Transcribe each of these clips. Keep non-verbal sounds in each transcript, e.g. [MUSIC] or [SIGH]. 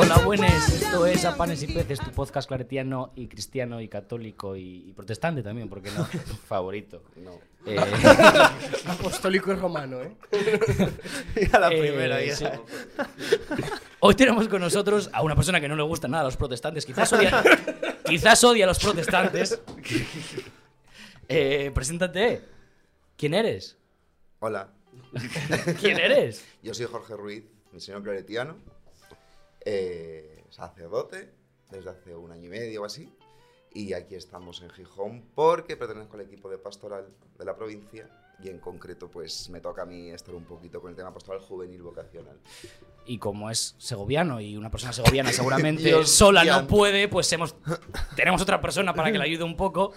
Hola, buenas. Esto es A Panes y Peces, tu podcast claretiano y cristiano y católico y, y protestante también, ¿por qué no? [LAUGHS] Favorito. No. Eh, [LAUGHS] Apostólico y romano, ¿eh? [LAUGHS] a la eh, primera, ya. sí. Hoy tenemos con nosotros a una persona que no le gusta nada a los protestantes. Quizás odia, quizás odia a los protestantes. Eh, preséntate. ¿Quién eres? Hola, [LAUGHS] ¿Quién eres? yo soy Jorge Ruiz, misionero claretiano, eh, sacerdote desde hace un año y medio o así, y aquí estamos en Gijón porque pertenezco al equipo de pastoral de la provincia y en concreto pues me toca a mí estar un poquito con el tema pastoral juvenil vocacional. Y como es segoviano y una persona segoviana seguramente [LAUGHS] Dios sola no puede, pues hemos, tenemos otra persona para que le ayude un poco.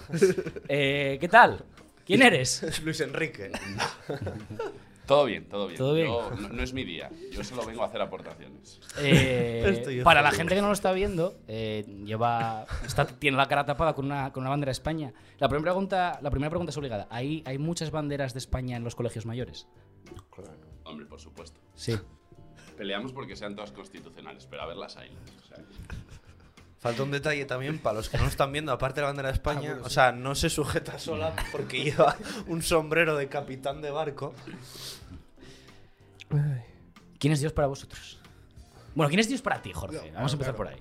Eh, ¿Qué tal? ¿Quién eres? Es [LAUGHS] Luis Enrique. Todo bien, todo bien. ¿Todo bien? Yo- no, no es mi día. Yo solo vengo a hacer aportaciones. Eh, [LAUGHS] para la gente que no lo está viendo, eh, lleva, está, tiene la cara tapada con una, con una bandera de España. La primera pregunta, la primera pregunta es obligada. ¿Hay, ¿Hay muchas banderas de España en los colegios mayores? Hombre, por supuesto. Sí. Peleamos porque sean todas constitucionales, pero a ver las hay. O sea, Falta un detalle también para los que no lo están viendo, aparte de la bandera de España. o sea, no se sujeta sola porque lleva un sombrero de capitán de barco. ¿Quién es Dios para vosotros? Bueno, ¿quién es Dios para ti, Jorge? Vamos a empezar por ahí.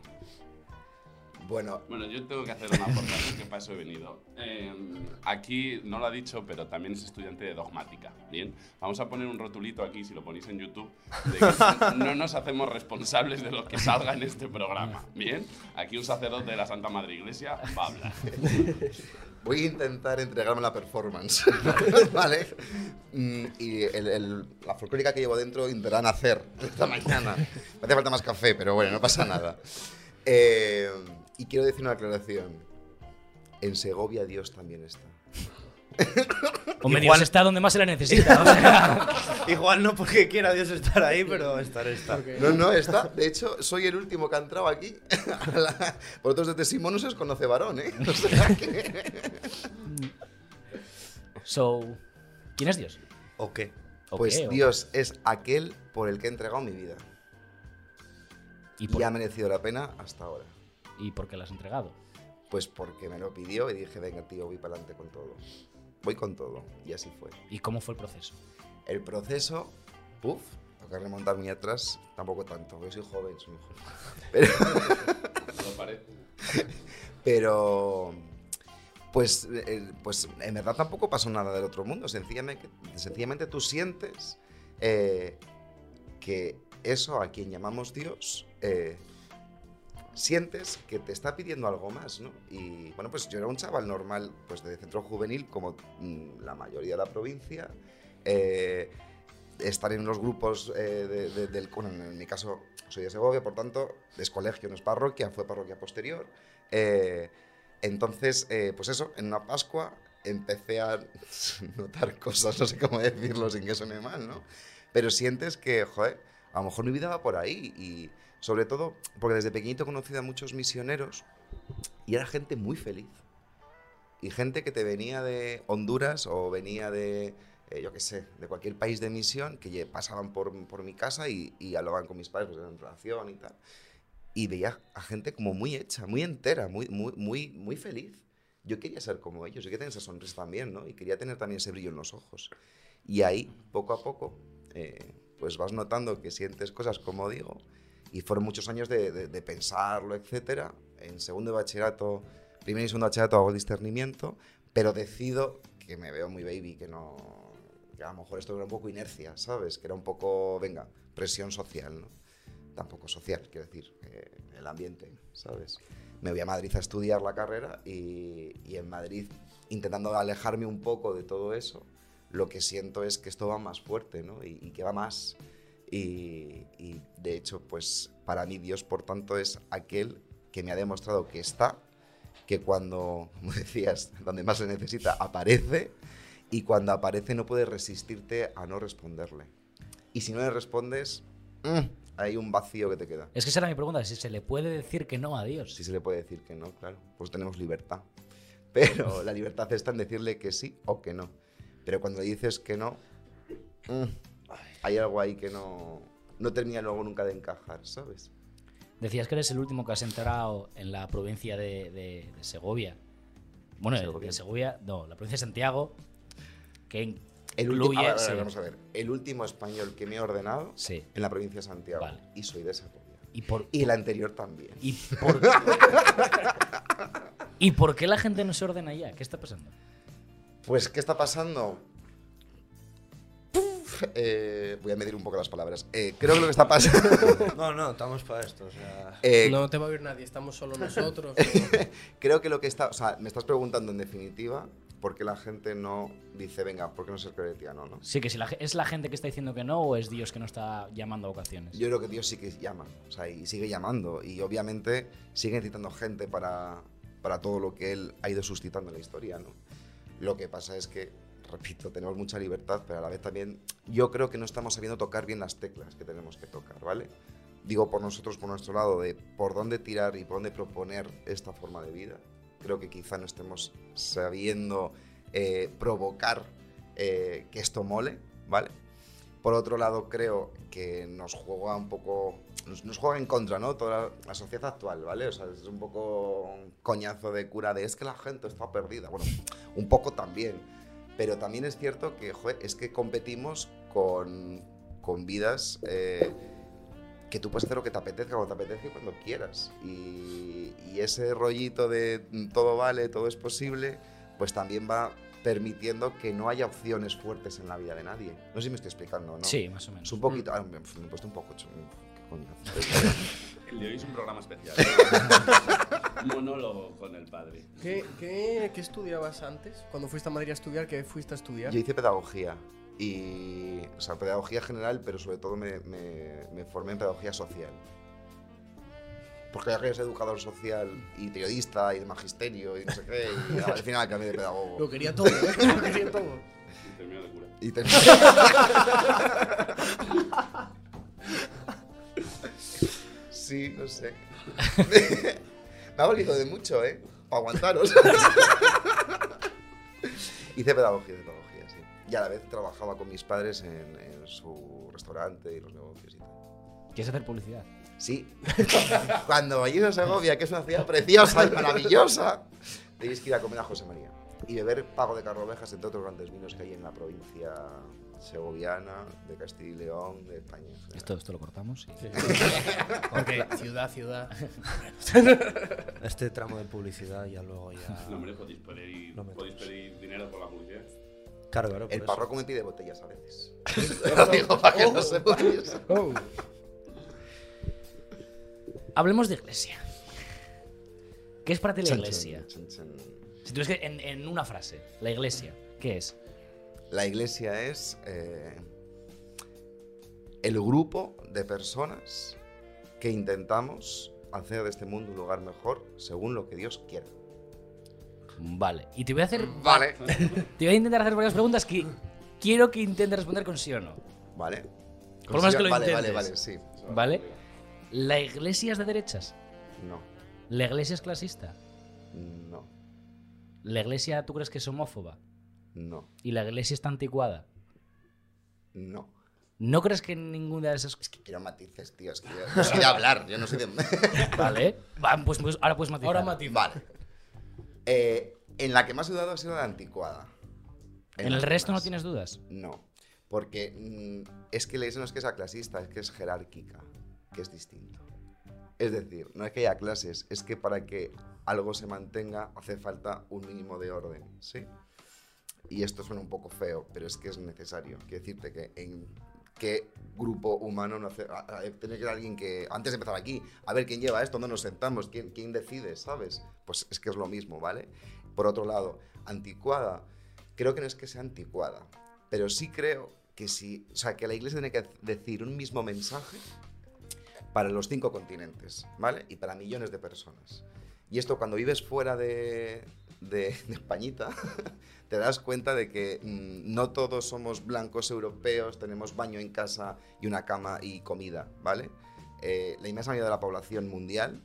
Bueno, bueno, yo tengo que hacer una aportación que para eso he venido. Eh, aquí no lo ha dicho, pero también es estudiante de dogmática. Bien, vamos a poner un rotulito aquí, si lo ponéis en YouTube, de que [LAUGHS] no nos hacemos responsables de lo que salga en este programa. Bien, aquí un sacerdote de la Santa Madre Iglesia va a hablar. [LAUGHS] voy a intentar entregarme la performance, [LAUGHS] ¿vale? Mm, y el- el- la folclórica que llevo dentro intentará nacer esta mañana. Me hace falta más café, pero bueno, no pasa nada. Eh, y quiero decir una aclaración. En Segovia Dios también está. [LAUGHS] Hombre, Igual- Dios está donde más se le necesita. o sea. [LAUGHS] Igual no porque quiera Dios estar ahí, pero estar está. No, no, está. De hecho, soy el último que ha entrado aquí. [LAUGHS] La- Vosotros desde Simón no se os conoce varón, ¿eh? O sea que- so, ¿quién es Dios? ¿O qué? ¿O Pues qué? ¿O- Dios es aquel por el que he entregado mi vida. ¿Y Y ha merecido la pena hasta ahora. ¿Y por qué la has entregado? Pues porque me lo pidió y dije, venga, tío, voy para adelante con todo. Voy con todo. Y así fue. ¿Y cómo fue el proceso? El proceso, puff, toca remontar muy atrás, tampoco tanto, porque soy joven, soy joven. [LAUGHS] Pero, ¿No parece? [LAUGHS] pero pues, eh, pues en verdad tampoco pasó nada del otro mundo. Sencillamente, sencillamente tú sientes eh, que eso a quien llamamos Dios, eh, sientes que te está pidiendo algo más, ¿no? Y bueno, pues yo era un chaval normal, pues de centro juvenil, como mm, la mayoría de la provincia. eh, estar en los grupos eh, de- de- del... Bueno, en mi caso soy de Segovia, por tanto, es colegio, no es parroquia, fue parroquia posterior. Eh, entonces, eh, pues eso, en una Pascua empecé a [LAUGHS] notar cosas, no sé cómo decirlo sin que suene mal, ¿no? Pero sientes que, joder, a lo mejor mi vida va por ahí y sobre todo porque desde pequeñito he conocido a muchos misioneros y era gente muy feliz. Y gente que te venía de Honduras o venía de, eh, yo qué sé, de cualquier país de misión, que pasaban por, por mi casa y, y hablaban con mis padres pues, en relación y tal. Y veía a gente como muy hecha, muy entera, muy, muy, muy, muy feliz. Yo quería ser como ellos, yo quería tener esa sonrisa también, ¿no? Y quería tener también ese brillo en los ojos. Y ahí, poco a poco, eh, pues vas notando que sientes cosas, como digo, y fueron muchos años de, de- de pensarlo, etcétera. En segundo de bachillerato, primero y segundo de bachillerato hago discernimiento, pero decido que me veo muy baby, que no... Que a lo mejor esto era un poco inercia, ¿sabes? Que era un poco, venga, presión social, ¿no? Tampoco social, quiero decir, eh, el ambiente, ¿sabes? Me voy a Madrid a estudiar la carrera y, y en Madrid, intentando alejarme un poco de todo eso, lo que siento es que esto va más fuerte, ¿no? Y, y que va más. Y, y, de hecho, pues para mí Dios, por tanto, es aquel que me ha demostrado que está, que cuando, [LAUGHS] como decías, donde más se necesita, aparece, y cuando aparece no puedes resistirte a no responderle. Y si no le respondes, mm, hay un vacío que te queda. Es que esa era mi pregunta, si se le puede decir que no a Dios. Si se le puede decir que no, claro, pues tenemos libertad. [LAUGHS] Pero la libertad está en decirle que sí o que no. Pero cuando le dices que no, mm, hay algo ahí que no, no termina luego nunca de encajar, ¿sabes? Decías que eres el último que has entrado en la provincia de, de- de Segovia. Bueno, Segovia. de Segovia, no, la provincia de Santiago, que El, incluye... ver, sí. vamos a ver. El último español que me he ordenado Sí. en la provincia de Santiago. Vale. Y soy de Segovia. ¿Y por, Y el anterior también. y por- [LAUGHS] ¿Y por qué la gente no se ordena ya? ¿Qué está pasando? Pues, ¿qué está pasando? Eh, voy a medir un poco las palabras. Eh, creo que lo que está pasando. [LAUGHS] No, no, estamos para esto. O sea, eh, No te va a oír nadie, estamos solo [LAUGHS] nosotros. ¿no? [LAUGHS] Creo que lo que está. O sea, me estás preguntando en definitiva por qué la gente no dice, venga, ¿por qué no ser claretiano, no? Sí, que si la, es la gente que está diciendo que no o es Dios que no está llamando a vocaciones. Yo creo que Dios sí que llama, o sea, y sigue llamando. Y obviamente sigue necesitando gente para, para todo lo que Él ha ido suscitando en la historia, ¿no? Lo que pasa es que, repito, tenemos mucha libertad, pero a la vez también yo creo que no estamos sabiendo tocar bien las teclas que tenemos que tocar, ¿vale? Digo por nosotros, por nuestro lado, de por dónde tirar y por dónde proponer esta forma de vida. Creo que quizá no estemos sabiendo eh, provocar eh, que esto mole, ¿vale? Por otro lado, creo que nos juega un poco. Nos, nos juega en contra, ¿no? Toda la, la sociedad actual, ¿vale? O sea, es un poco un coñazo de cura de es que la gente está perdida. Bueno, un poco también. Pero también es cierto que, es que competimos con, con vidas eh, que tú puedes hacer lo que te apetezca cuando te apetezca y cuando quieras. Y, y ese rollito de mm, todo vale, todo es posible, pues también va permitiendo que no haya opciones fuertes en la vida de nadie. No sé si me estoy explicando, ¿no? Sí, más o Es menos. un poquito. ah, me, he puesto un poco. ch- ¿Qué coño? [LAUGHS] El de hoy es un programa especial. [LAUGHS] Monólogo con el padre. ¿Qué, qué, qué estudiabas antes? Cuando fuiste a Madrid a estudiar, ¿qué fuiste a estudiar? Yo hice pedagogía. Y. O sea, pedagogía general, pero sobre todo me, me- me formé en pedagogía social. Porque ya que eres educador social y periodista y de magisterio y no sé qué, y [LAUGHS] al final cambié de pedagogo. Lo quería todo, ¿eh? Lo quería todo. Y terminó de cura. Y te- [LAUGHS] sí, no sé. [LAUGHS] Me ha valido de mucho, ¿eh? Para aguantaros. [LAUGHS] Hice pedagogía pedagogía, sí. Y a la vez trabajaba con mis padres en, en su restaurante y los negocios y tal. ¿Quieres hacer publicidad? Sí. [LAUGHS] Cuando vayáis a Segovia, que es una ciudad preciosa y maravillosa, tenéis que ir a comer a José María. Y beber Pago de Carrovejas, entre otros grandes vinos que hay en la provincia segoviana, de Castilla y León, de España. Esto, esto lo cortamos. sí. [LAUGHS] Porque ciudad, ciudad. [LAUGHS] este tramo de publicidad ya luego ya. No, hombre, podéis pedir, podéis pedir dinero por la publicidad. Claro, claro. El párroco me pide botellas a veces. [LAUGHS] Lo digo para que no sepáis. Oh. Hablemos de iglesia. ¿Qué es para ti la iglesia? chan, chan, chan. Si tuvieras que, en, en una frase, la iglesia, ¿qué es? La iglesia es eh, el grupo de personas que intentamos hacer de este mundo un lugar mejor según lo que Dios quiera. Vale. Y te voy a hacer. Vale. [LAUGHS] Te voy a intentar hacer varias preguntas que quiero que intentes responder con sí o no. Vale. Por lo menos que lo vale, vale, vale, sí. ¿Vale? ¿La iglesia es de derechas? No, ¿La iglesia es clasista? no, ¿La iglesia tú crees que es homófoba? No, ¿Y la iglesia está anticuada? no. ¿No crees que ninguna de esas Es que quiero matices, tío. Es que yo soy de hablar, yo no soy de. [LAUGHS] Vale. Va, pues, pues ahora puedes matizar. Ahora matiza. vale. Eh, en la que más he dudado ha sido la anticuada. ¿En el resto no tienes dudas? No, porque mm, es que la iglesia no es que sea clasista, es que es jerárquica, que es distinto. Es decir, no es que haya clases, es que para que algo se mantenga hace falta un mínimo de orden, ¿sí? Y esto suena un poco feo, pero es que es necesario. Quiero decirte que en qué grupo humano no hace, a- a- tiene que ser alguien que, antes de empezar aquí, a ver quién lleva esto, dónde nos sentamos, quién, quién decide, ¿sabes? Pues es que es lo mismo, ¿vale? Por otro lado, anticuada, creo que no es que sea anticuada, pero sí creo que sí, o sea, que la iglesia tiene que decir un mismo mensaje para los cinco continentes, ¿vale? Y para millones de personas. Y esto cuando vives fuera de, de, Españita, [LAUGHS] te das cuenta de que mm, no todos somos blancos europeos, tenemos baño en casa y una cama y comida, ¿vale? Eh, la inmensa mayoría de la población mundial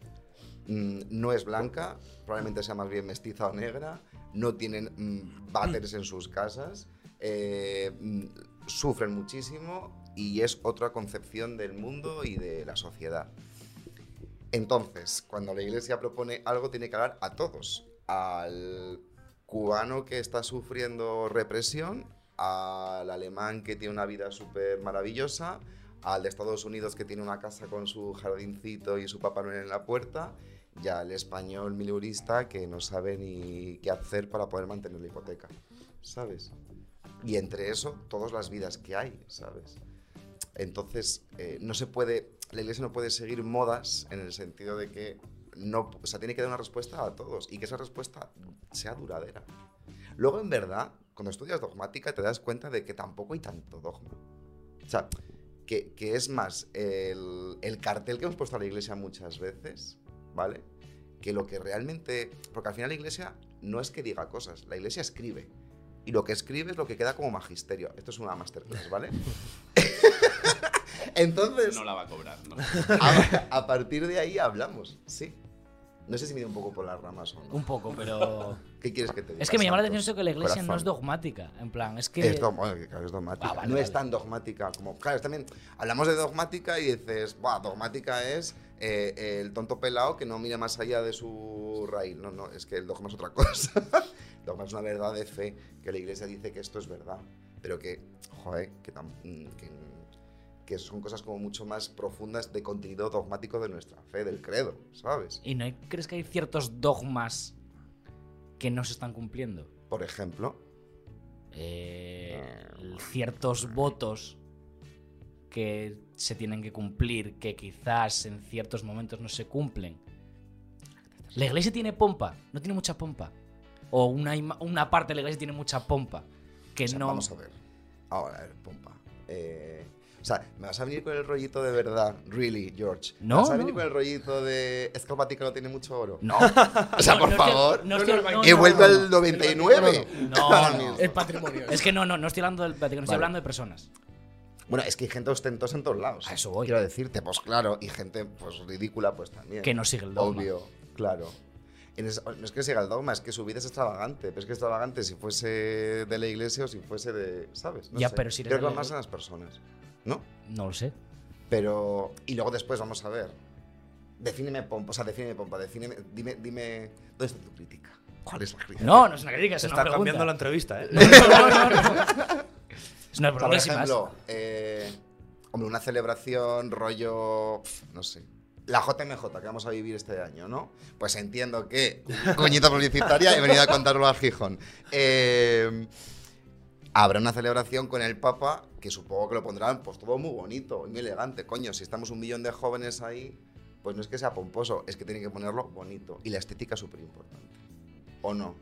mm, no es blanca, probablemente sea más bien mestiza o negra, no tienen mm, váteres en sus casas, eh, mm, sufren muchísimo y es otra concepción del mundo y de la sociedad. Entonces, cuando la iglesia propone algo, tiene que hablar a todos. Al cubano que está sufriendo represión, al alemán que tiene una vida súper maravillosa, al de Estados Unidos que tiene una casa con su jardincito y su papá Noel en la puerta, y al español milurista que no sabe ni qué hacer para poder mantener la hipoteca, ¿sabes? Y entre eso, todas las vidas que hay, ¿sabes? Entonces, eh, no se puede, la iglesia no puede seguir modas en el sentido de que no, o sea, tiene que dar una respuesta a todos y que esa respuesta sea duradera. Luego, en verdad, cuando estudias dogmática te das cuenta de que tampoco hay tanto dogma. O sea, que, que es más el, el cartel que hemos puesto a la iglesia muchas veces, ¿vale? Que lo que realmente... Porque al final la iglesia no es que diga cosas, la iglesia escribe. Y lo que escribe es lo que queda como magisterio. Esto es una masterclass, ¿vale? [LAUGHS] [LAUGHS] Entonces, No la va a cobrar, ¿no? a, a partir de ahí hablamos, sí. No sé si me ido un poco por las ramas o no. Un poco, pero. [LAUGHS] ¿Qué quieres que te diga? Es que me llama la atención eso que la iglesia no es Corazón. dogmática. En plan, es que. Es, dog- es dogmática. Ah, vale, no vale. es tan dogmática como. Claro, es también. Hablamos de dogmática y dices, Buah, dogmática es eh, el tonto pelado que no mira más allá de su raíz. No, no, es que el dogma es otra [LAUGHS] cosa. el dogma es una verdad de fe que la iglesia dice que esto es verdad. Pero que, joder, que, tam- que, que son cosas como mucho más profundas de contenido dogmático de nuestra fe, del credo, ¿sabes? ¿Y no hay- crees que hay ciertos dogmas que no se están cumpliendo? Por ejemplo, Eh, ciertos votos que se tienen que cumplir, que quizás en ciertos momentos no se cumplen. La iglesia tiene pompa, no tiene mucha pompa. O una, una parte de la iglesia tiene mucha pompa. Que O sea, no. Vamos a ver. Ahora, a ver, pompa. Eh, o sea, ¿me vas a venir con el rollito de verdad? Really, George. No, ¿Me vas a no. venir con el rollito de. Es que el Vaticano tiene mucho oro? No. [LAUGHS] O sea, No, por no favor. no estoy- no, He no, vuelto no, al 99. No, no. El patrimonio. Es que no, no, no estoy hablando del Vaticano, estoy Vale. hablando de personas. Bueno, es que hay gente ostentosa en todos lados. A eso voy. Quiero decirte, pues claro. Y gente, pues ridícula, pues también. Que no sigue el dogma. Obvio, claro. No es que siga el dogma, es que su vida es extravagante. Pero es que es extravagante si fuese de la iglesia o si fuese de. ¿Sabes? No Ya, sé. pero si eres Creo que más en las personas. ¿No? No lo sé. Pero. Y luego después vamos a ver. Defíneme pompa. O sea, defíneme pompa. Defíneme. Dime, dime. ¿Dónde está tu crítica? ¿Cuál es la crítica? No, no es una crítica, es Se una está pregunta. cambiando la entrevista, ¿eh? No, no, no, no. Es una por ejemplo, eh, hombre, una celebración, rollo. No sé. La JMJ que vamos a vivir este año, ¿no? Pues entiendo que. Coñita publicitaria, he venido a contarlo a Gijón. Eh, habrá una celebración con el Papa que supongo que lo pondrán pues todo muy bonito y muy elegante. Coño, si estamos un millón de jóvenes ahí, pues no es que sea pomposo, es que tienen que ponerlo bonito. Y la estética es súper importante. ¿O no?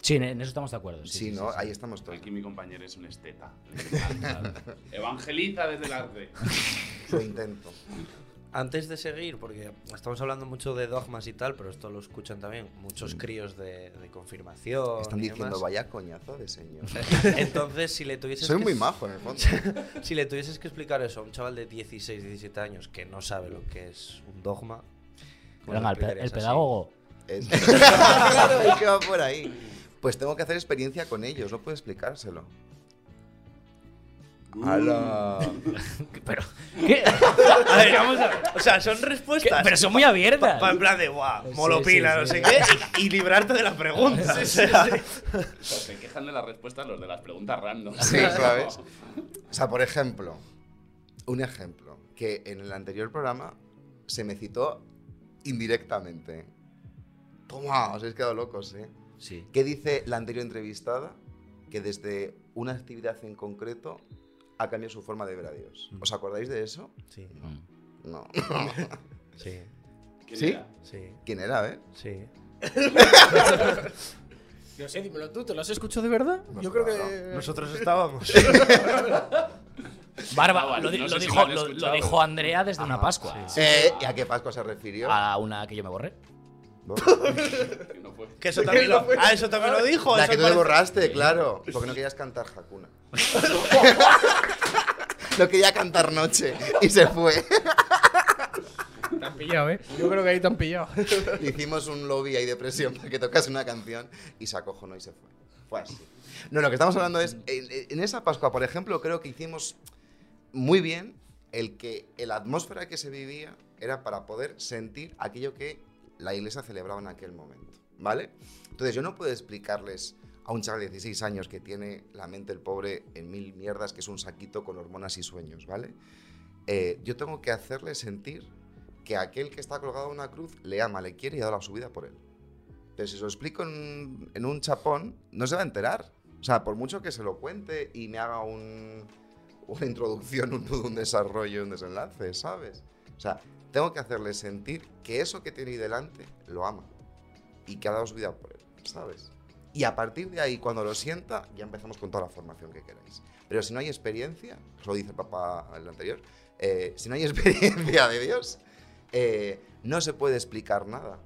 Sí, en eso estamos de acuerdo. Sí, ¿no? Ahí estamos todos. Aquí mi compañero es un esteta. [LAUGHS] Evangeliza desde el arte. Lo intento. [LAUGHS] Antes de seguir, porque estamos hablando mucho de dogmas y tal, pero esto lo escuchan también muchos críos de, de confirmación. Están y diciendo, demás. vaya coñazo de señor. [LAUGHS] Entonces, si le tuvieses Soy que- muy majo en el fondo. [LAUGHS] Si le tuvieses que explicar eso a un chaval de 16, 17 años que no sabe lo que es un dogma, ¿cómo Venga, lo el, pedagogo. Es- [LAUGHS] claro, es que va por ahí. Pues tengo que hacer experiencia con ellos, no puedo explicárselo. ¡Hala! [LAUGHS] Pero, ¿qué? A ver, Vamos a ver. O sea, son ¿Qué? respuestas. Pero son muy abiertas. Pa- pa- en plan de, guau, molopila, sí, no sí. sé qué, y, y librarte de la pregunta. o sea, Se quejan de las respuestas los de las preguntas random. Sí, ¿sabes? O sea, por ejemplo, un ejemplo, que en el anterior programa se me citó indirectamente. Toma, os habéis quedado locos, ¿eh? Sí. ¿Qué dice la anterior entrevistada? Que desde una actividad en concreto ha cambiado su forma de ver a Dios. ¿Os acordáis de eso? Sí, No. [LAUGHS] sí, ¿Quién ¿Sí? era? sí, ¿Quién era, eh? sí. No sé, dímelo tú, ¿te lo has escuchado de verdad? Yo creo claro. que. Nosotros estábamos. [LAUGHS] Barba, Ah, vale, lo, di- no lo sé si dijo, lo lo- Andrea desde una Pascua. Eh, ¿Y a qué Pascua se refirió? A una que yo me borré. Que [LAUGHS] no fue. Que eso también lo, ah, eso también lo dijo. La eso que tú le parece- borraste, claro. Porque no querías cantar Hakuna. [LAUGHS] no quería cantar Noche. Y se fue. Te han pillado, ¿eh? Yo creo que ahí te han pillado. Le hicimos un lobby ahí de presión para que tocase una canción y se acojonó y se fue. Fue así. No, lo que estamos hablando es, en, en esa Pascua, por ejemplo, creo que hicimos muy bien el que la atmósfera que se vivía era para poder sentir aquello que la iglesia celebraba en aquel momento, ¿vale? Entonces yo no puedo explicarles a un chaval de 16 años que tiene la mente el pobre en mil mierdas, que es un saquito con hormonas y sueños, ¿vale? Eh, yo tengo que hacerle sentir que aquel que está colgado en una cruz le ama, le quiere y ha dado la su vida por él. Pero si se lo explico en, un chapón, no se va a enterar. O sea, por mucho que se lo cuente y me haga un, una introducción, un un desarrollo, un desenlace, ¿sabes? O sea, tengo que hacerle sentir que eso que tiene ahí delante lo ama y que ha dado su vida por él, ¿sabes? Y a partir de ahí, cuando lo sienta, ya empezamos con toda la formación que queráis. Pero si no hay experiencia, os lo dice el papá el anterior, eh, si no hay [LAUGHS] experiencia de Dios, eh, no se puede explicar nada,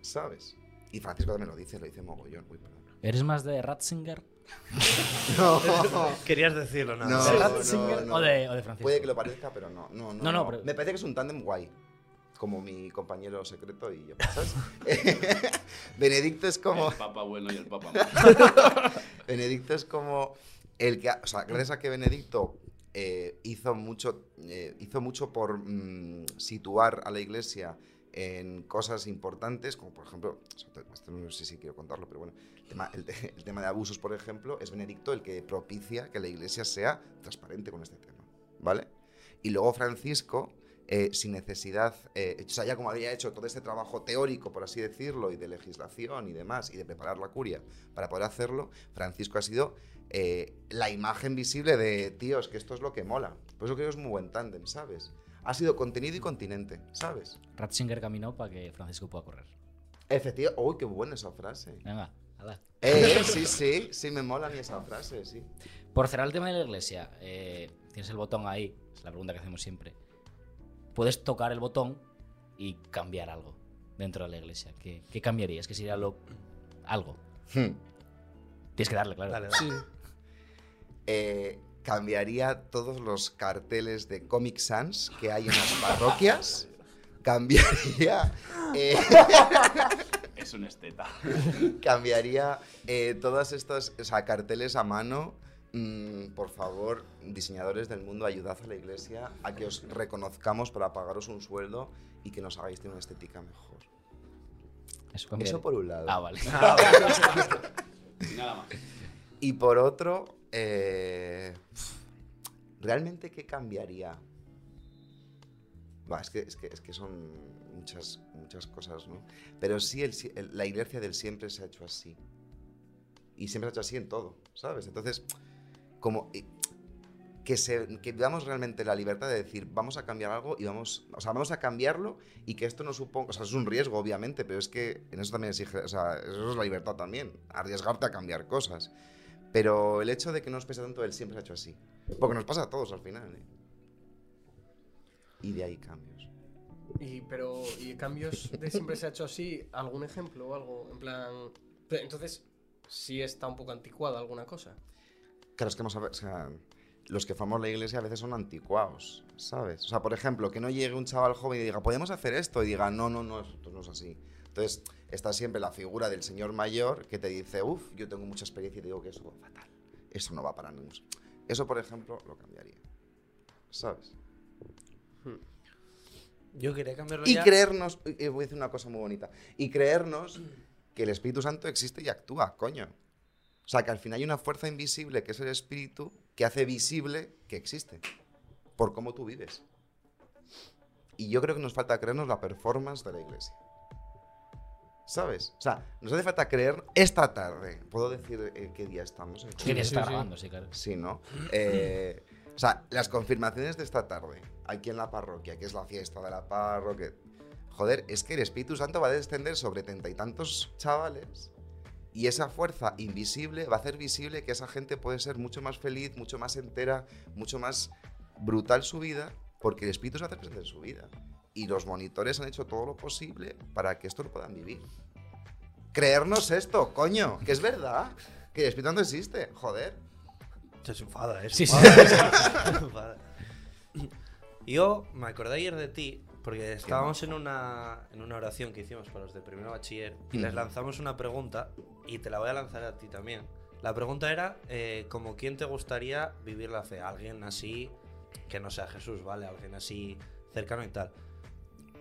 ¿sabes? Y Francisco también lo dice, lo dice mogollón. Uy, perdón. ¿Eres más de Ratzinger? [LAUGHS] [LAUGHS] Querías decirlo, nada. No, ¿De no, Ratzinger no. o, de, o de Francisco? Puede que lo parezca, pero no. No, no, No, no, no. pero- Me parece que es un tándem guay. Como mi compañero secreto y yo, ¿sabes? [LAUGHS] Benedicto es como. El papa bueno y el papa malo. [LAUGHS] Benedicto es como el que, ha- o sea, gracias a que Benedicto eh, hizo mucho, eh, hizo mucho por mm, situar a la Iglesia en cosas importantes, como por ejemplo, esto no sé si quiero contarlo, pero bueno, el tema, el te- el tema de abusos, por ejemplo, es Benedicto el que propicia que la Iglesia sea transparente con este tema, ¿vale? Y luego Francisco, eh, sin necesidad, eh, o sea, ya como había hecho todo este trabajo teórico, por así decirlo, y de legislación y demás, y de preparar la curia para poder hacerlo, Francisco ha sido eh, la imagen visible de, tíos, que esto es lo que mola. Por eso creo que es muy buen tándem, ¿sabes? Ha sido contenido y continente, ¿sabes? Ratzinger caminó para que Francisco pueda correr. Efectivamente, uy, qué buena esa frase. Venga, hala. Eh, [LAUGHS] sí, sí, sí, me mola mí esa frase, sí. Por cerrar el tema de la iglesia, eh, tienes el botón ahí, es la pregunta que hacemos siempre. Puedes tocar el botón y cambiar algo dentro de la iglesia. ¿Qué, qué cambiarías? ¿Qué sería lo, algo? Hmm. Tienes que darle, claro. Dale, dale. Sí. Eh, cambiaría todos los carteles de Comic Sans que hay en las parroquias. Cambiaría. eh, Es un esteta. [LAUGHS] cambiaría eh, todas estas o sea, carteles a mano. Mm, por favor, diseñadores del mundo, ayudad a la iglesia a que os reconozcamos para pagaros un sueldo y que nos hagáis una estética mejor. Eso. Eso por un lado. Ah, vale. Y [LAUGHS] nada más. Y por otro, eh, ¿realmente qué cambiaría? Va, es, que, es, que, es que son muchas, muchas cosas, ¿no? Pero sí, el el- la inercia del siempre se ha hecho así. Y siempre se ha hecho así en todo, ¿sabes? Entonces, como eh, que, se, que damos realmente la libertad de decir, vamos a cambiar algo y vamos, o sea, vamos a cambiarlo y que esto no suponga, o sea, es un riesgo, obviamente, pero es que en eso también exige, o sea, eso es la libertad también, arriesgarte a cambiar cosas. Pero el hecho de que no nos pese tanto el siempre se ha hecho así. Porque nos pasa a todos al final, ¿eh? Y de ahí cambios. Y, pero, ¿y cambios de siempre se ha hecho así? ¿Algún ejemplo o algo? En plan. entonces, sí está un poco anticuada alguna cosa. Claro, es que ver, o sea, los que formamos la iglesia a veces son anticuados, ¿sabes? O sea, por ejemplo, que no llegue un chaval joven y diga, podemos hacer esto, y diga, no, no, no, esto no es así. Entonces, está siempre la figura del señor mayor que te dice, uff, yo tengo mucha experiencia y te digo que eso va fatal. Eso no va para ningún. Eso, por ejemplo, lo cambiaría. ¿Sabes? Yo quería cambiarlo Y ya. creernos, y voy a decir una cosa muy bonita, y creernos que el Espíritu Santo existe y actúa, coño. O sea, que al final hay una fuerza invisible que es el Espíritu que hace visible que existe, por cómo tú vives. Y yo creo que nos falta creernos la performance de la iglesia. ¿Sabes? O sea, nos hace falta creer esta tarde. ¿Puedo decir en qué día estamos? ¿Qué día está grabando? Sí, claro. Sí, ¿no? Eh, o sea, las confirmaciones de esta tarde, aquí en la parroquia, que es la fiesta de la parroquia. Joder, es que el Espíritu Santo va a descender sobre treinta y tantos chavales y esa fuerza invisible va a hacer visible que esa gente puede ser mucho más feliz, mucho más entera, mucho más brutal su vida, porque el Espíritu se hace presente en su vida. Y los monitores han hecho todo lo posible para que esto lo puedan vivir. Creernos esto, coño, que es verdad, que el Espíritu Santo existe, joder. Se enfada, ¿eh? Sí, sí. Se enfada. Yo me acordé ayer de ti porque estábamos en una, en una oración que hicimos para los de primero bachiller y les Ujú. lanzamos una pregunta y te la voy a lanzar a ti también. La pregunta era, eh, ¿como quién te gustaría vivir la fe? Alguien así que no sea Jesús, ¿vale? Alguien así cercano y tal.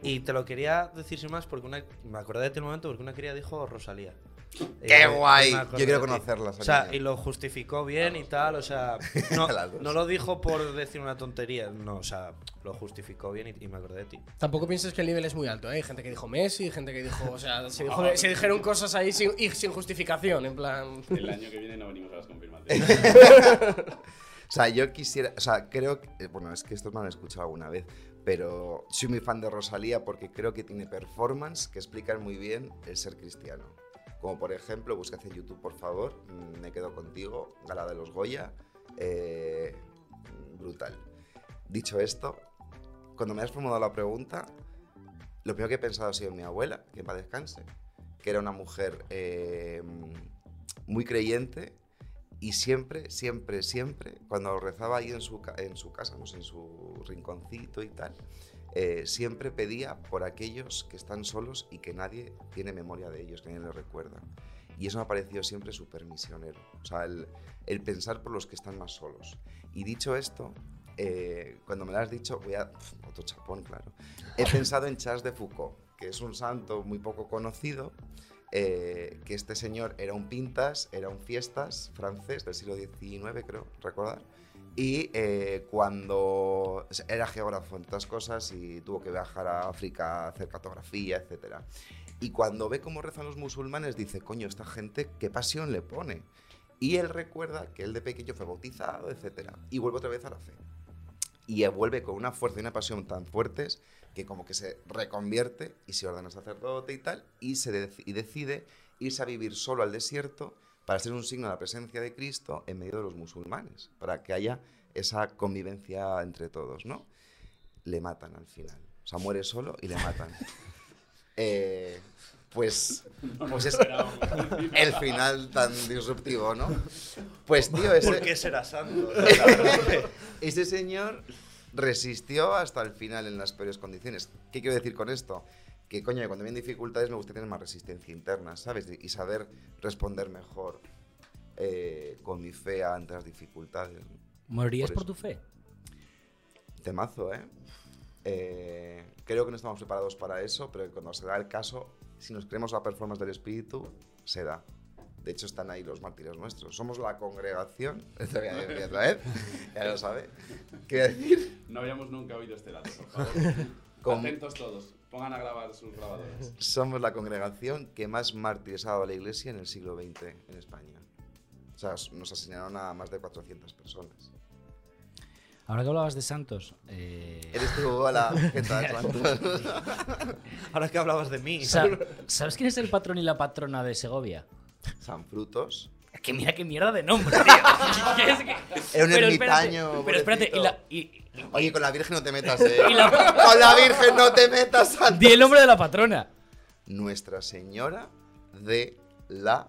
Y te lo quería decir sin más porque una, me acordé de ti un momento porque una quería dijo Rosalía. ¡Qué Eh, guay! Yo quiero conocerla, O sea, y lo justificó bien y tal, o sea, [LAUGHS] no, no lo dijo por decir una tontería, no, o sea, lo justificó bien y, y me acordé de ti. Tampoco pienses que el nivel es muy alto, ¿eh? Hay gente que dijo Messi, gente que dijo. O sea, se, dijo- se dijeron cosas ahí sin, y sin justificación, en plan. El año que viene no venimos a las confirmaciones. [LAUGHS] O sea, yo quisiera, o sea, creo que, eh, bueno, es que estos me han escuchado alguna vez, pero soy muy fan de Rosalía porque creo que tiene performance que explican muy bien el ser cristiano. Como por ejemplo, buscad en YouTube, por favor, Me quedo contigo, Gala de los Goya, eh, brutal. Dicho esto, cuando me has formulado la pregunta, lo primero que he pensado ha sido en mi abuela, que para descanse, que era una mujer eh, muy creyente y siempre, siempre, siempre, cuando rezaba ahí en su, en su casa, sé, en su rinconcito y tal, eh, siempre pedía por aquellos que están solos y que nadie tiene memoria de ellos, que nadie les recuerda. Y eso me ha parecido siempre súper misionero. O sea, el, el pensar por los que están más solos. Y dicho esto, eh, cuando me lo has dicho, voy a... otro chapón, claro. He [LAUGHS] pensado en Charles de Foucault, que es un santo muy poco conocido, eh, que este señor era un pintas, era un fiestas francés del siglo XIX, creo, recordar. Y eh, cuando era geógrafo, entre otras cosas, y tuvo que viajar a África a hacer cartografía, etc. Y cuando ve cómo rezan los musulmanes, dice, coño, esta gente, qué pasión le pone. Y él recuerda que él de pequeño fue bautizado, etc. Y vuelve otra vez a la fe. Y vuelve con una fuerza y una pasión tan fuertes que como que se reconvierte y se ordena sacerdote y tal, y, se dec- y decide irse a vivir solo al desierto para ser un signo de la presencia de Cristo en medio de los musulmanes, para que haya esa convivencia entre todos, ¿no? Le matan al final. O sea, muere solo y le matan. [LAUGHS] Eh, pues, pues es el final tan disruptivo, ¿no? Pues, tío, ese... ¿Por qué será santo? [LAUGHS] Ese señor resistió hasta el final en las peores condiciones. ¿Qué quiero decir con esto? Que, coño, que cuando vienen dificultades me gusta tener más resistencia interna, ¿sabes? Y saber responder mejor eh, con mi fe ante las dificultades. ¿Morirías por eso. tu fe? Temazo, ¿eh? Eh, Creo que no estamos preparados para eso, pero cuando se da el caso, si nos creemos la performance del espíritu, se da. De hecho, están ahí los mártires nuestros. Somos la congregación. [LAUGHS] Te voy a decir otra vez. [LAUGHS] Ya lo sabe. ¿Qué voy a decir? No habíamos nunca oído este dato, por favor. [LAUGHS] Con- Atentos todos. Pongan a grabar sus grabadoras. Somos la congregación que más mártires ha dado a la iglesia en el siglo XX en España. O sea, nos asesinaron a más de 400 personas. Ahora que hablabas de santos, eh, Eres tú, hola, ¿qué tal? Santos? Ahora que hablabas de mí. sa- ¿sabes quién es el patrón y la patrona de Segovia? San Frutos. Es que mira qué mierda de nombre, tío. Que [LAUGHS] es que- Era un Pero ermitaño, espérate, Pero espérate, y la, y, Oye, con la Virgen no te metas, [LAUGHS] eh. La- Con la Virgen no te metas, Santos. di el nombre de la patrona. Nuestra Señora de la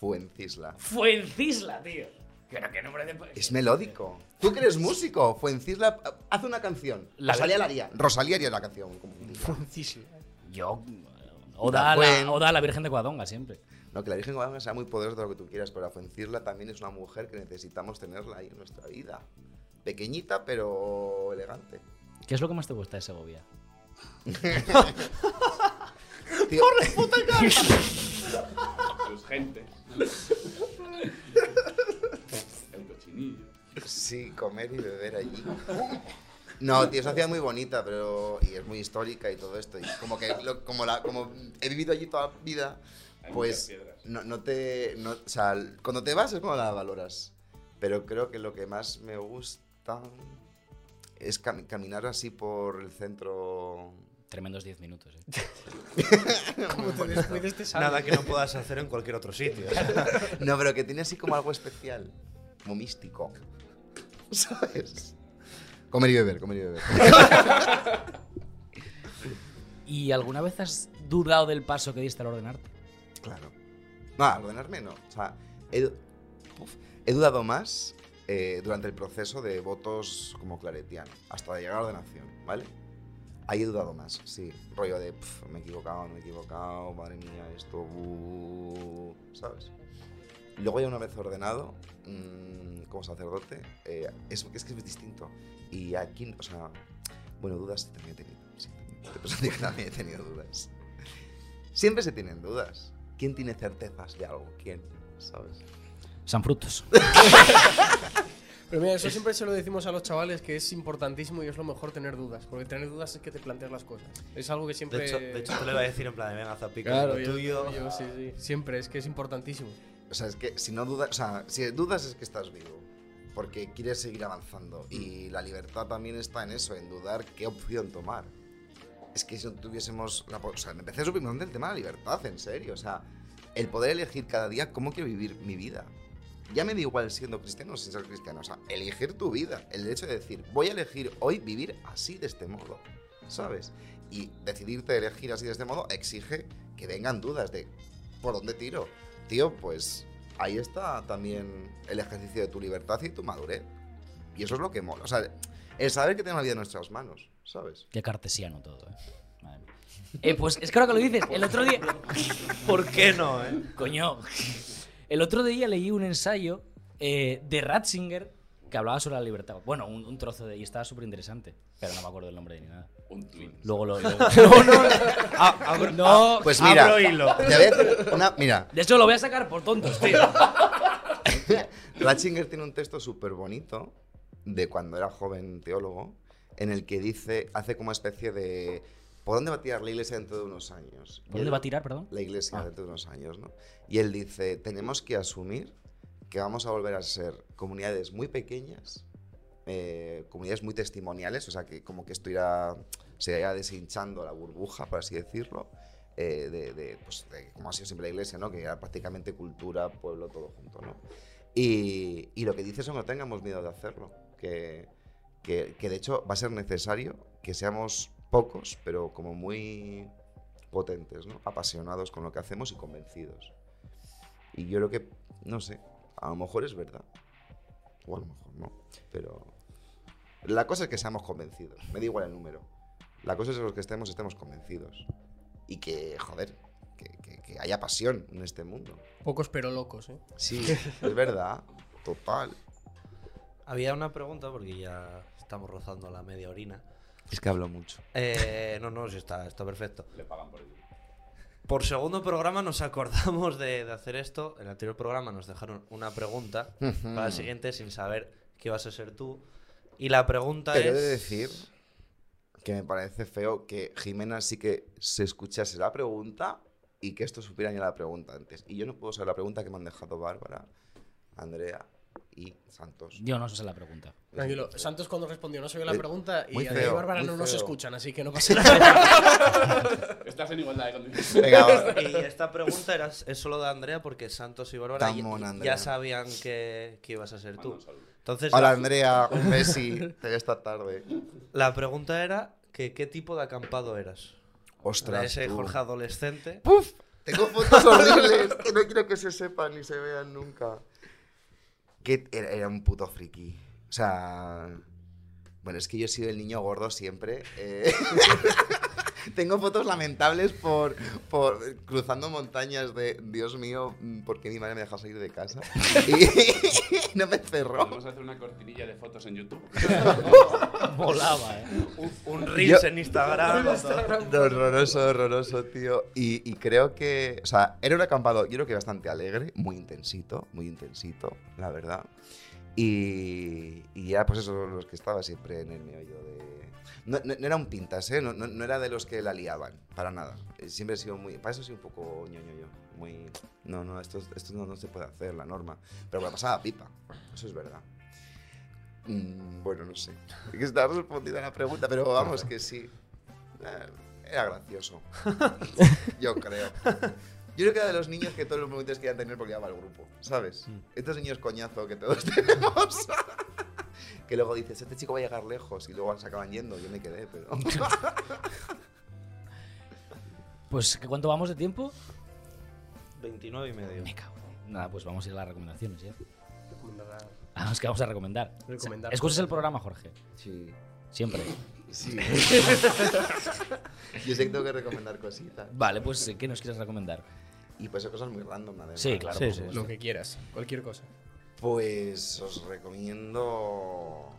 Fuencisla. Fuencisla, tío. Pero qué nombre de... Es melódico. Tú que eres músico, Fuencisla, haz una canción. La- Rosalía la haría. Rosalía haría la canción. día. Yo... Oda a, Fuen- la, oda a la Virgen de Cuadonga, siempre. No, que la Virgen Guadalupe sea muy poderosa de lo que tú quieras, pero la Fuencisla también es una mujer que necesitamos tenerla ahí en nuestra vida. Pequeñita, pero elegante. ¿Qué es lo que más te gusta de Segovia? [LAUGHS] Tío, [LAUGHS] Sus gentes. El cochinillo. Sí, comer y beber allí. No, tío, es una ciudad muy bonita, pero. y es muy histórica y todo esto. Y como que lo- como, la, como he vivido allí toda la vida, Hay pues no, no te. no- o sea, cuando te vas es como la valoras. Pero creo que lo que más me gusta es cami- caminar así por el centro. Tremendos 10 minutos, eh. [LAUGHS] Como te descuides te. Nada que no puedas hacer en cualquier otro sitio. [LAUGHS] No, pero que tiene así como algo especial, como místico. ¿Sabes? Comer y beber, comer y beber. [LAUGHS] ¿Y alguna vez has dudado del paso que diste al ordenarte? Claro. No, a ordenarme no. O sea, he, uf, he dudado más eh, durante el proceso de votos como claretiano, hasta llegar a ordenación, ¿vale? Ahí he dudado más, sí. Rollo de, "Pf, me he equivocado, no me he equivocado, madre mía, esto, uh", ¿sabes? Luego ya una vez ordenado, mm, como sacerdote, eh, es, es que es distinto. Y aquí, o sea, bueno, dudas también he tenido. Sí, que [LAUGHS] también he tenido dudas. Siempre se tienen dudas. ¿Quién tiene certezas de algo? ¿Quién? ¿Sabes? San Frutos. [LAUGHS] Pero mira, eso siempre se lo decimos a los chavales que es importantísimo y es lo mejor tener dudas. Porque tener dudas es que te planteas las cosas. Es algo que siempre. De hecho, de hecho te lo iba a decir en plan de venga, Zapica, claro, lo tuyo. yo- sí, sí. Siempre, es que es importantísimo. O sea, es que si no dudas, o sea, si dudas es que estás vivo. Porque quieres seguir avanzando. Y la libertad también está en eso, en dudar qué opción tomar. Es que si no tuviésemos. La, o sea, empecé súper importante el tema de la libertad, en serio. O sea, el poder elegir cada día cómo quiero vivir mi vida. Ya me da igual siendo cristiano o sin ser cristiano. O sea, elegir tu vida. El hecho de decir, voy a elegir hoy vivir así de este modo. ¿Sabes? Y decidirte elegir así de este modo exige que vengan dudas de por dónde tiro. Tío, pues ahí está también el ejercicio de tu libertad y tu madurez. Y eso es lo que mola. O sea, el saber que tenemos la vida en nuestras manos, ¿sabes? Qué cartesiano todo, eh. Madre mía. Eh, pues es que ahora que lo dices, el otro día. [LAUGHS] ¿Por qué no, eh? Coño. El otro día leí un ensayo eh, de Ratzinger que hablaba sobre la libertad. Bueno, un, un trozo de. y estaba súper interesante. Pero no me acuerdo el nombre ni nada. Un twin. Luego lo. [LAUGHS] no, no, Ah, abro- no. Pues mira, Abro hilo. te voy a decir una, mira, De hecho, lo voy a sacar por tontos, tío. [LAUGHS] Ratzinger tiene un texto súper bonito de cuando era joven teólogo, en el que dice, hace como especie de ¿por dónde va a tirar la iglesia dentro de unos años? ¿Por dónde va a tirar, perdón? La iglesia Ah. dentro de unos años, ¿no? Y él dice, tenemos que asumir que vamos a volver a ser comunidades muy pequeñas, eh, comunidades muy testimoniales, o sea, que como que esto irá, se irá deshinchando la burbuja, por así decirlo, eh, de, de, pues, de como ha sido siempre la iglesia, ¿no? Que era prácticamente cultura, pueblo, todo junto, ¿no? Y, y lo que dice es que no tengamos miedo de hacerlo, que, que, que de hecho va a ser necesario que seamos pocos, pero como muy potentes, ¿no? Apasionados con lo que hacemos y convencidos. Y yo creo que, no sé, a lo mejor es verdad. O a lo mejor no. Pero la cosa es que seamos convencidos. Me da igual el número. La cosa es que los que estemos, estemos convencidos. Y que, joder, que, que- que haya pasión en este mundo. Pocos pero locos, ¿eh? Sí, [LAUGHS] es verdad. Total. Había una pregunta, porque ya estamos rozando la media orina. Es que hablo mucho. Eh, no, no, sí está, está perfecto. Le pagan por ello. Por segundo programa nos acordamos de, de hacer esto. En el anterior programa nos dejaron una pregunta para el siguiente sin saber qué ibas a ser tú. Y la pregunta Pero he es... de decir que me parece feo que Jimena sí que se escuchase la pregunta y que esto supieran ya la pregunta antes. Y yo no puedo saber la pregunta que me han dejado Bárbara, Andrea y Santos. Yo no sé la pregunta. Tranquilo. Santos cuando respondió no se vio la Eh, pregunta y muy Andrea y feo, Bárbara no nos feo. escuchan, así que no pasa nada. [LAUGHS] Estás en igualdad de condiciones. Venga, va. Y esta pregunta era, es solo de Andrea porque Santos y Bárbara ya- sabían que, que ibas a ser tú. Entonces, Hola la, Andrea, un besi. Te veo esta tarde. la pregunta era que qué tipo de acampado eras. Era Ostras. ese tú. Jorge adolescente. ¡Puf! Tengo fotos horribles que no quiero que se sepan ni se vean nunca. Que era, un puto friki. O sea. Bueno, es que yo he sido el niño gordo siempre. eh. [LAUGHS] [LAUGHS] Tengo fotos lamentables por, por cruzando montañas de Dios mío, porque mi madre me dejó salir de casa. [LAUGHS] Y [LAUGHS] no me cerró. Podemos hacer una cortinilla de fotos en YouTube. Volaba, eh. Un, un Reels Yo- en Instagram. Horroroso, horroroso, tío. Y, y creo que, o sea, era un acampado, yo creo que bastante alegre, muy intensito, muy intensito, la verdad. Y, y ya, pues eso, los que estaba siempre en el meollo de... No, no- no era un pintas, ¿eh? No, era de los que la liaban, para nada. Eh, Siempre he sido muy... Para eso soy un poco ñoño yo. Muy... No, no, esto, esto no, se puede hacer, la norma. Pero me la pasaba pipa, eso es verdad. Mm, bueno, no sé. Que está respondida la pregunta, pero vamos que sí. Eh, Era gracioso. Yo creo. Yo creo que era de los niños que todos los momentos querían tener porque llevaba el grupo, ¿sabes? Estos niños coñazo que todos [LAUGHS] tenemos. Que luego dices, este chico va a llegar lejos y luego se acaban yendo. Yo me quedé, pero. [LAUGHS] Pues, ¿qué ¿cuánto vamos de tiempo? 29 y medio. Me cago. en- Nada, pues vamos a ir a las recomendaciones ya. Ah, es que vamos a recomendar. Recomendar. Escuchas el programa, Jorge. Sí. Siempre. Sí. [LAUGHS] Yo sé que tengo que recomendar cositas. Vale, pues, ¿qué nos quieres recomendar? Y puede ser cosas muy random, además. Sí, claro. Sí, sí. Lo que quieras, cualquier cosa. Pues os recomiendo.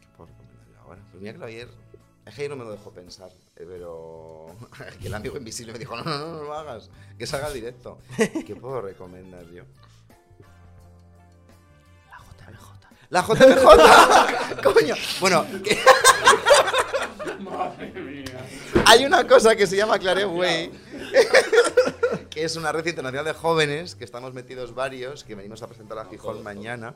¿Qué puedo recomendarle ahora? Pues mira que lo ayer. Es que ayer no me lo dejó pensar, eh, pero. [LAUGHS] que el amigo invisible me dijo: no, no, no, no lo hagas, que salga al directo. [LAUGHS] ¿Qué puedo recomendar yo? La JMJ. La JMJ. [LAUGHS] Coño. Bueno, que- Madre mía. hay una cosa que se llama Claret Way. Que es una red internacional de jóvenes que estamos metidos varios, que venimos a presentar a Gijón mañana,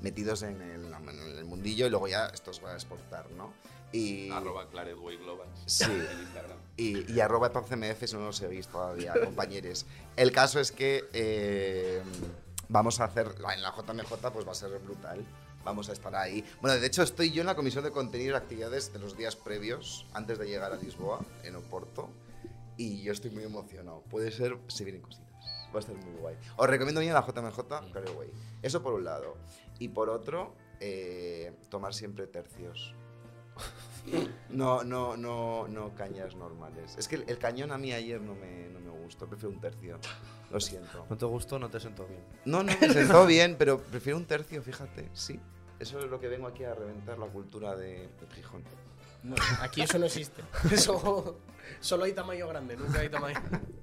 metidos en el, en el mundillo y luego ya esto os va a exportar, ¿no? Y, Arroba Claretway Global. Sí. [LAUGHS] En Instagram. y, y arroba epacmf si no los seguís todavía, [LAUGHS] compañeros. El caso es que eh, vamos a hacer, en la JMJ pues va a ser brutal. Vamos a estar ahí. Bueno, de hecho estoy yo en la comisión de contenido y actividades de los días previos, antes de llegar a Lisboa, en Oporto. Y yo estoy muy emocionado. Puede ser, se vienen cositas. Va a estar muy guay. Os recomiendo bien la JMJ, claro, guay. Eso por un lado. Y por otro, eh, tomar siempre tercios. [LAUGHS] No, no, no, no cañas normales. Es que el, el cañón a mí ayer no me, no me gustó. Prefiero un tercio. Lo siento. [LAUGHS] ¿No te gustó? No te sentó bien. No, no, me sentó [LAUGHS] bien, pero prefiero un tercio, fíjate. Sí. Eso es lo que vengo aquí a reventar la cultura de, de Gijón. No, aquí eso no existe. Eso, solo hay tamaño grande, nunca hay tamaño. [LAUGHS]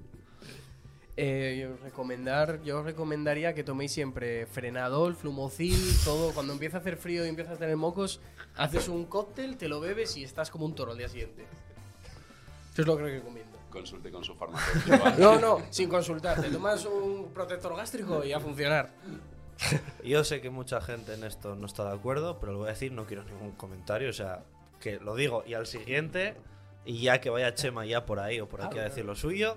Eh, yo, recomendar, yo os recomendaría que toméis siempre frenadol, flumocil, todo. Cuando empieza a hacer frío y empiezas a tener mocos, haces un cóctel, te lo bebes y estás como un toro al día siguiente. Eso es lo que recomiendo. Consulte con su farmacéutico. [LAUGHS] No, no, sin consultar. Te tomas un protector gástrico y a funcionar. [LAUGHS] Yo sé que mucha gente en esto no está de acuerdo, pero lo voy a decir, no quiero ningún comentario, o sea, que lo digo y al siguiente, y ya que vaya Chema ya por ahí o por aquí a decir lo suyo,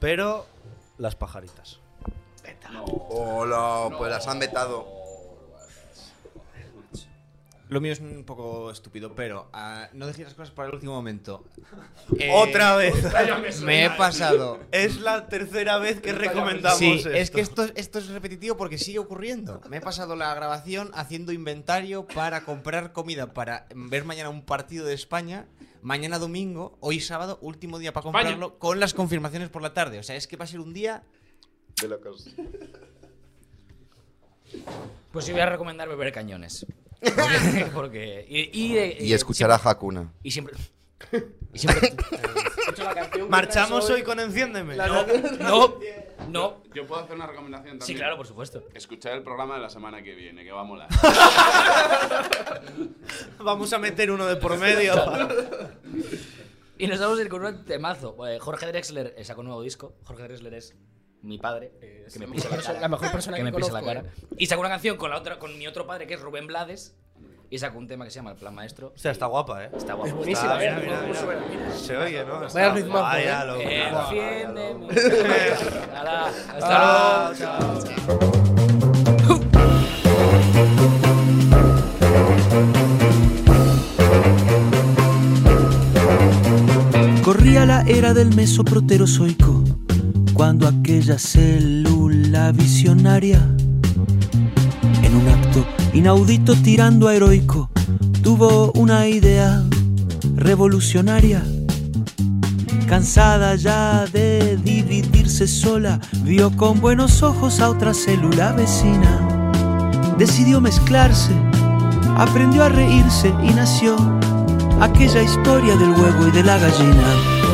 pero las pajaritas. Hola, pues las han vetado. Lo mío es un poco estúpido, pero ah, no dejéis las cosas para el último momento. Eh, ¡Otra vez! [LAUGHS] Me he pasado. es la tercera vez que recomendamos Sí, esto. es que esto, esto es repetitivo porque sigue ocurriendo. Me he pasado la grabación haciendo inventario para comprar comida para ver mañana un partido de España. Mañana domingo, hoy sábado, último día para España. comprarlo con las confirmaciones por la tarde. O sea, es que va a ser un día. De locos. Pues yo voy a recomendar beber cañones. Porque. [LAUGHS] porque- y, y, eh, Y escuchar a Hakuna. Y siempre. Y siempre. [LAUGHS] Marchamos hoy con Enciéndeme. No, no, [LAUGHS] no. Yo puedo hacer una recomendación también. Sí, claro, por supuesto. Escuchar el programa de la semana que viene, que va a molar. [LAUGHS] Vamos a meter uno de por medio. [LAUGHS] Y nos vamos a ir con un temazo. Eh, Jorge Drexler eh, sacó un nuevo disco. Jorge Drexler es mi padre, Es que me la pisa la mejor cara. perso- la mejor persona que me pisa la cara. Y sacó una canción con la otra, con mi otro padre, que es Rubén Blades. Y sacó un tema que se llama El Plan Maestro. O sea, está guapa, ¿eh? Está guapo. Es buenísima, Está- mira, mira, mira. Se oye, ¿no? Vaya ritmazo, Vaya, ¿eh? loco. Enciéndeme. Hala, [LAUGHS] Hasta Chao, luego. chao. Corría la era del mesoproterozoico, cuando aquella célula visionaria, inaudito tirando a heroico, tuvo una idea revolucionaria. Cansada ya de dividirse sola, vio con buenos ojos a otra célula vecina. Decidió mezclarse, aprendió a reírse y nació aquella historia del huevo y de la gallina.